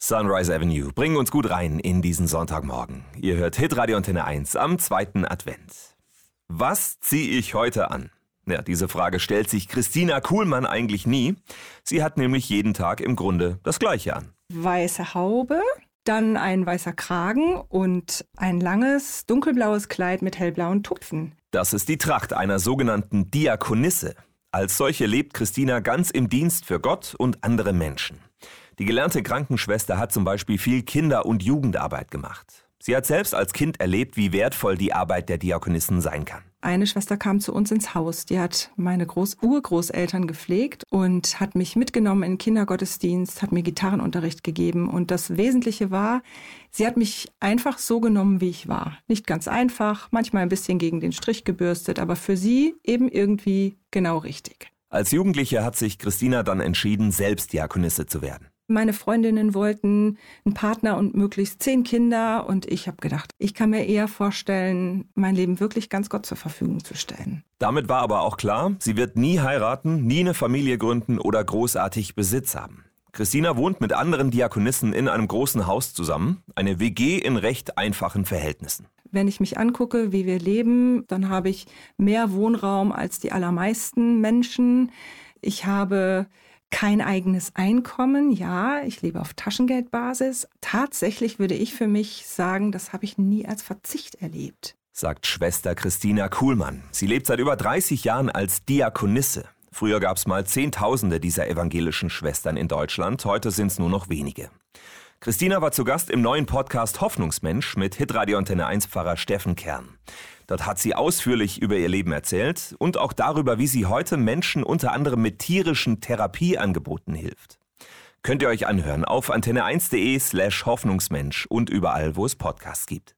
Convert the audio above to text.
Sunrise Avenue bringen uns gut rein in diesen Sonntagmorgen. Ihr hört Hitradio Antenne 1 am zweiten Advent. Was ziehe ich heute an? Ja, diese Frage stellt sich Christina Kuhlmann eigentlich nie. Sie hat nämlich jeden Tag im Grunde das Gleiche an. Weiße Haube, dann ein weißer Kragen und ein langes dunkelblaues Kleid mit hellblauen Tupfen. Das ist die Tracht einer sogenannten Diakonisse. Als solche lebt Christina ganz im Dienst für Gott und andere Menschen. Die gelernte Krankenschwester hat zum Beispiel viel Kinder- und Jugendarbeit gemacht. Sie hat selbst als Kind erlebt, wie wertvoll die Arbeit der Diakonissen sein kann. Eine Schwester kam zu uns ins Haus, die hat meine Groß Urgroßeltern gepflegt und hat mich mitgenommen in den Kindergottesdienst, hat mir Gitarrenunterricht gegeben und das Wesentliche war, sie hat mich einfach so genommen, wie ich war. Nicht ganz einfach, manchmal ein bisschen gegen den Strich gebürstet, aber für sie eben irgendwie genau richtig. Als Jugendliche hat sich Christina dann entschieden, selbst Diakonisse zu werden. Meine Freundinnen wollten einen Partner und möglichst zehn Kinder und ich habe gedacht, ich kann mir eher vorstellen, mein Leben wirklich ganz Gott zur Verfügung zu stellen. Damit war aber auch klar, sie wird nie heiraten, nie eine Familie gründen oder großartig Besitz haben. Christina wohnt mit anderen Diakonissen in einem großen Haus zusammen, eine WG in recht einfachen Verhältnissen. Wenn ich mich angucke, wie wir leben, dann habe ich mehr Wohnraum als die allermeisten Menschen. Ich habe kein eigenes Einkommen. Ja, ich lebe auf Taschengeldbasis. Tatsächlich würde ich für mich sagen, das habe ich nie als Verzicht erlebt. Sagt Schwester Christina Kuhlmann. Sie lebt seit über 30 Jahren als Diakonisse. Früher gab es mal Zehntausende dieser evangelischen Schwestern in Deutschland, heute sind es nur noch wenige. Christina war zu Gast im neuen Podcast Hoffnungsmensch mit Hitradio Antenne 1 Pfarrer Steffen Kern. Dort hat sie ausführlich über ihr Leben erzählt und auch darüber, wie sie heute Menschen unter anderem mit tierischen Therapieangeboten hilft. Könnt ihr euch anhören auf antenne1.de slash Hoffnungsmensch und überall, wo es Podcasts gibt.